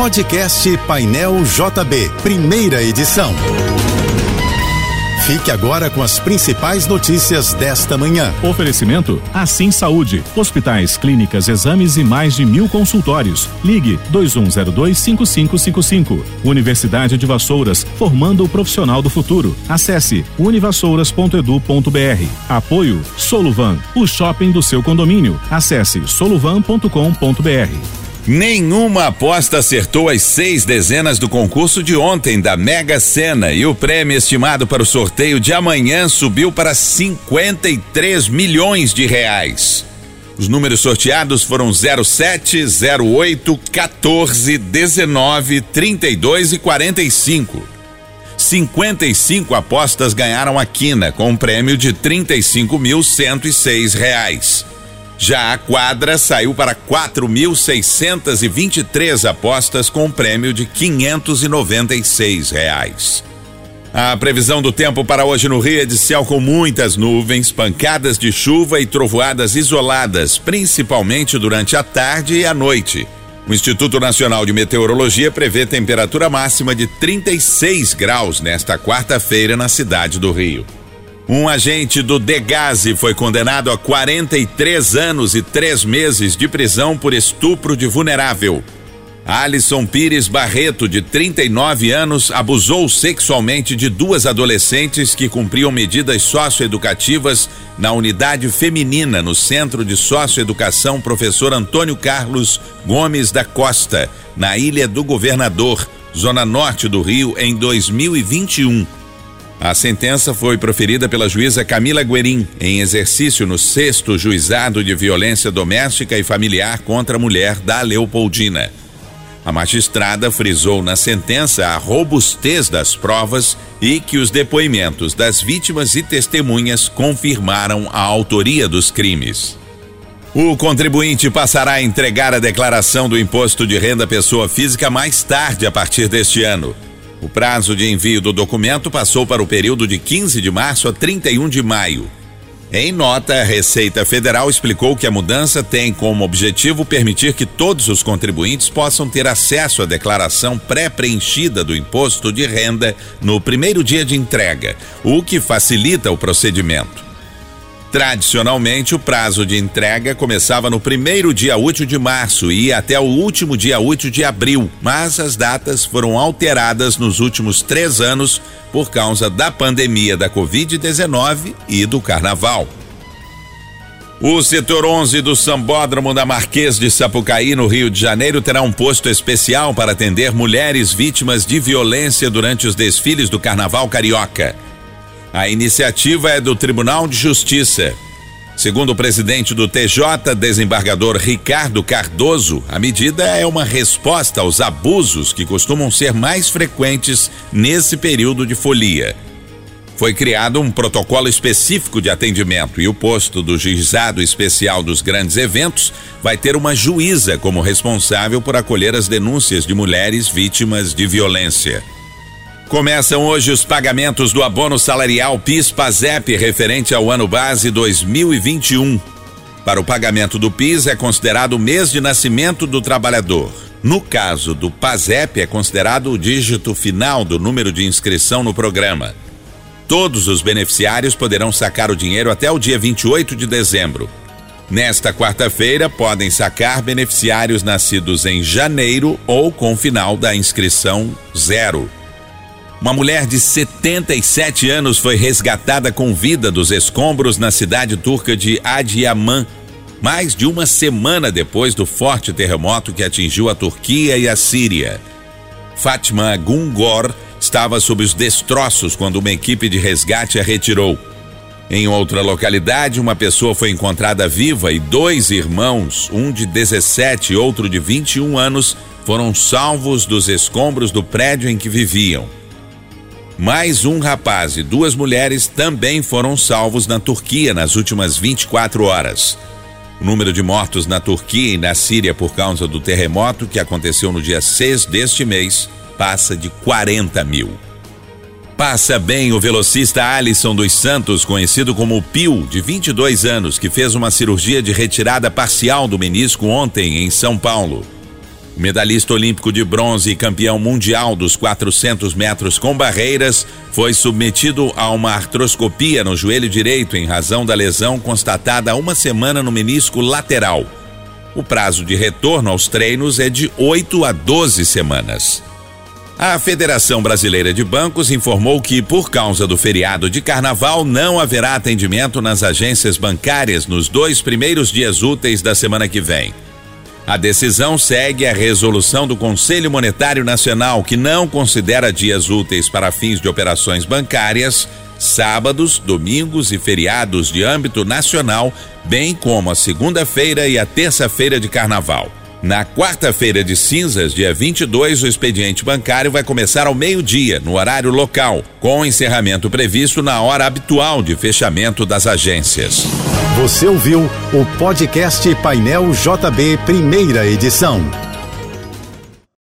Podcast Painel JB, primeira edição. Fique agora com as principais notícias desta manhã. Oferecimento Assim Saúde. Hospitais, clínicas, exames e mais de mil consultórios. Ligue 2102-5555. Universidade de Vassouras, formando o profissional do futuro. Acesse univassouras.edu.br. Apoio Soluvan, o shopping do seu condomínio. Acesse soluvan.com.br. Nenhuma aposta acertou as seis dezenas do concurso de ontem da Mega Sena e o prêmio estimado para o sorteio de amanhã subiu para 53 milhões de reais. Os números sorteados foram 07, 08, 14, 19, 32 e 45. 55 apostas ganharam a quina com um prêmio de 35.106 reais. Já a quadra saiu para 4.623 apostas com um prêmio de 596 reais. A previsão do tempo para hoje no Rio é de céu com muitas nuvens, pancadas de chuva e trovoadas isoladas, principalmente durante a tarde e a noite. O Instituto Nacional de Meteorologia prevê temperatura máxima de 36 graus nesta quarta-feira na cidade do Rio. Um agente do Degase foi condenado a 43 anos e três meses de prisão por estupro de vulnerável. Alisson Pires Barreto, de 39 anos, abusou sexualmente de duas adolescentes que cumpriam medidas socioeducativas na unidade feminina no Centro de Socioeducação Professor Antônio Carlos Gomes da Costa, na Ilha do Governador, zona norte do Rio, em 2021. A sentença foi proferida pela juíza Camila Guerin, em exercício no sexto juizado de violência doméstica e familiar contra a mulher da Leopoldina. A magistrada frisou na sentença a robustez das provas e que os depoimentos das vítimas e testemunhas confirmaram a autoria dos crimes. O contribuinte passará a entregar a declaração do imposto de renda pessoa física mais tarde a partir deste ano. O prazo de envio do documento passou para o período de 15 de março a 31 de maio. Em nota, a Receita Federal explicou que a mudança tem como objetivo permitir que todos os contribuintes possam ter acesso à declaração pré-preenchida do imposto de renda no primeiro dia de entrega, o que facilita o procedimento. Tradicionalmente, o prazo de entrega começava no primeiro dia útil de março e ia até o último dia útil de abril, mas as datas foram alteradas nos últimos três anos por causa da pandemia da Covid-19 e do Carnaval. O setor 11 do Sambódromo da Marquês de Sapucaí, no Rio de Janeiro, terá um posto especial para atender mulheres vítimas de violência durante os desfiles do Carnaval Carioca. A iniciativa é do Tribunal de Justiça. Segundo o presidente do TJ, desembargador Ricardo Cardoso, a medida é uma resposta aos abusos que costumam ser mais frequentes nesse período de folia. Foi criado um protocolo específico de atendimento e o posto do juizado especial dos grandes eventos vai ter uma juíza como responsável por acolher as denúncias de mulheres vítimas de violência. Começam hoje os pagamentos do abono salarial PIS-PASEP referente ao ano base 2021. Para o pagamento do PIS é considerado o mês de nascimento do trabalhador. No caso do PASEP, é considerado o dígito final do número de inscrição no programa. Todos os beneficiários poderão sacar o dinheiro até o dia 28 de dezembro. Nesta quarta-feira, podem sacar beneficiários nascidos em janeiro ou com final da inscrição zero. Uma mulher de 77 anos foi resgatada com vida dos escombros na cidade turca de Adiaman, mais de uma semana depois do forte terremoto que atingiu a Turquia e a Síria. Fatma Gungor estava sob os destroços quando uma equipe de resgate a retirou. Em outra localidade, uma pessoa foi encontrada viva e dois irmãos, um de 17 e outro de 21 anos, foram salvos dos escombros do prédio em que viviam. Mais um rapaz e duas mulheres também foram salvos na Turquia nas últimas 24 horas. O número de mortos na Turquia e na Síria por causa do terremoto que aconteceu no dia 6 deste mês passa de 40 mil. Passa bem o velocista Alisson dos Santos, conhecido como Pio, de 22 anos, que fez uma cirurgia de retirada parcial do menisco ontem em São Paulo. O medalhista olímpico de bronze e campeão mundial dos 400 metros com barreiras foi submetido a uma artroscopia no joelho direito em razão da lesão constatada há uma semana no menisco lateral. O prazo de retorno aos treinos é de 8 a 12 semanas. A Federação Brasileira de Bancos informou que, por causa do feriado de carnaval, não haverá atendimento nas agências bancárias nos dois primeiros dias úteis da semana que vem. A decisão segue a resolução do Conselho Monetário Nacional, que não considera dias úteis para fins de operações bancárias, sábados, domingos e feriados de âmbito nacional, bem como a segunda-feira e a terça-feira de carnaval. Na quarta-feira de cinzas, dia 22, o expediente bancário vai começar ao meio-dia, no horário local, com encerramento previsto na hora habitual de fechamento das agências. Você ouviu o podcast Painel JB, primeira edição.